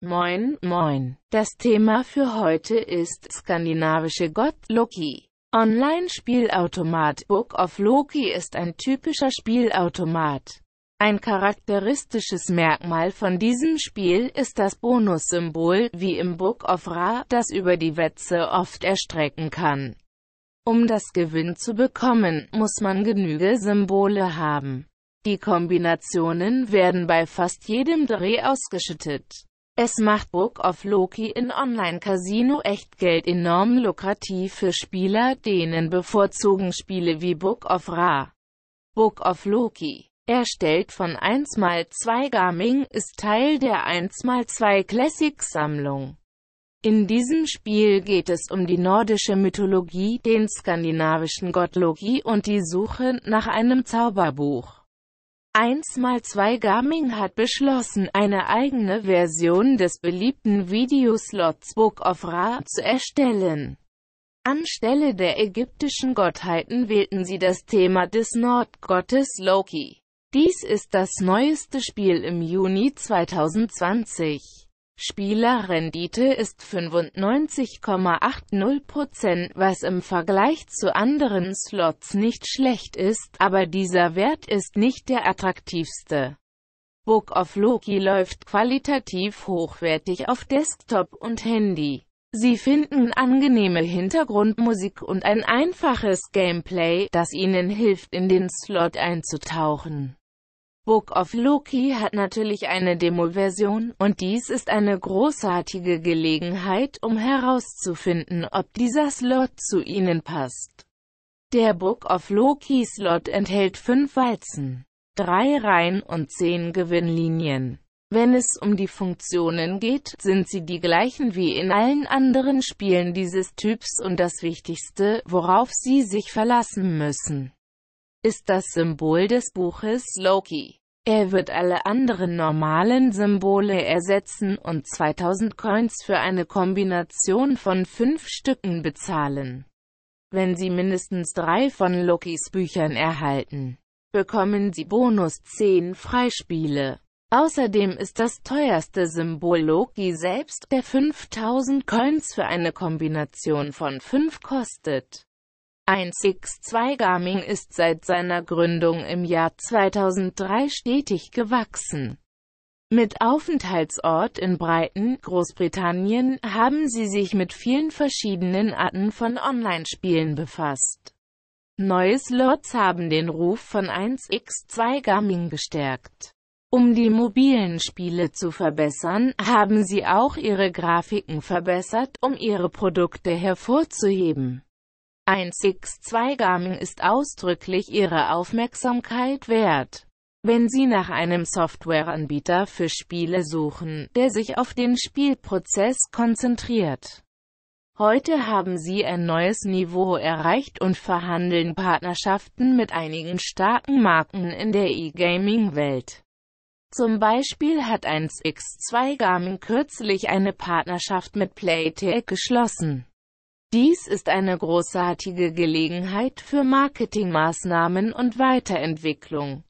Moin, moin. Das Thema für heute ist skandinavische Gott Loki. Online-Spielautomat Book of Loki ist ein typischer Spielautomat. Ein charakteristisches Merkmal von diesem Spiel ist das Bonussymbol, wie im Book of Ra, das über die Wetze oft erstrecken kann. Um das Gewinn zu bekommen, muss man genüge Symbole haben. Die Kombinationen werden bei fast jedem Dreh ausgeschüttet. Es macht Book of Loki in Online-Casino-Echtgeld enorm lukrativ für Spieler, denen bevorzugen Spiele wie Book of Ra. Book of Loki, erstellt von 1x2 Gaming, ist Teil der 1x2 Classic-Sammlung. In diesem Spiel geht es um die nordische Mythologie, den skandinavischen Gott Loki und die Suche nach einem Zauberbuch. 1x2 Gaming hat beschlossen, eine eigene Version des beliebten Videoslots Book of Ra zu erstellen. Anstelle der ägyptischen Gottheiten wählten sie das Thema des Nordgottes Loki. Dies ist das neueste Spiel im Juni 2020. Spielerrendite ist 95,80%, was im Vergleich zu anderen Slots nicht schlecht ist, aber dieser Wert ist nicht der attraktivste. Book of Loki läuft qualitativ hochwertig auf Desktop und Handy. Sie finden angenehme Hintergrundmusik und ein einfaches Gameplay, das Ihnen hilft in den Slot einzutauchen. Book of Loki hat natürlich eine Demo-Version, und dies ist eine großartige Gelegenheit, um herauszufinden, ob dieser Slot zu Ihnen passt. Der Book of Loki Slot enthält fünf Walzen, drei Reihen und zehn Gewinnlinien. Wenn es um die Funktionen geht, sind sie die gleichen wie in allen anderen Spielen dieses Typs und das Wichtigste, worauf Sie sich verlassen müssen, ist das Symbol des Buches Loki. Er wird alle anderen normalen Symbole ersetzen und 2000 Coins für eine Kombination von fünf Stücken bezahlen. Wenn Sie mindestens drei von Lokis Büchern erhalten, bekommen Sie Bonus 10 Freispiele. Außerdem ist das teuerste Symbol Loki selbst, der 5000 Coins für eine Kombination von 5 kostet. 1x2 Gaming ist seit seiner Gründung im Jahr 2003 stetig gewachsen. Mit Aufenthaltsort in Brighton, Großbritannien, haben sie sich mit vielen verschiedenen Arten von Online-Spielen befasst. Neue Slots haben den Ruf von 1x2 Gaming gestärkt. Um die mobilen Spiele zu verbessern, haben sie auch ihre Grafiken verbessert, um ihre Produkte hervorzuheben. 1x2 Gaming ist ausdrücklich Ihre Aufmerksamkeit wert. Wenn Sie nach einem Softwareanbieter für Spiele suchen, der sich auf den Spielprozess konzentriert. Heute haben Sie ein neues Niveau erreicht und verhandeln Partnerschaften mit einigen starken Marken in der E-Gaming-Welt. Zum Beispiel hat 1x2 Gaming kürzlich eine Partnerschaft mit Playtech geschlossen. Dies ist eine großartige Gelegenheit für Marketingmaßnahmen und Weiterentwicklung.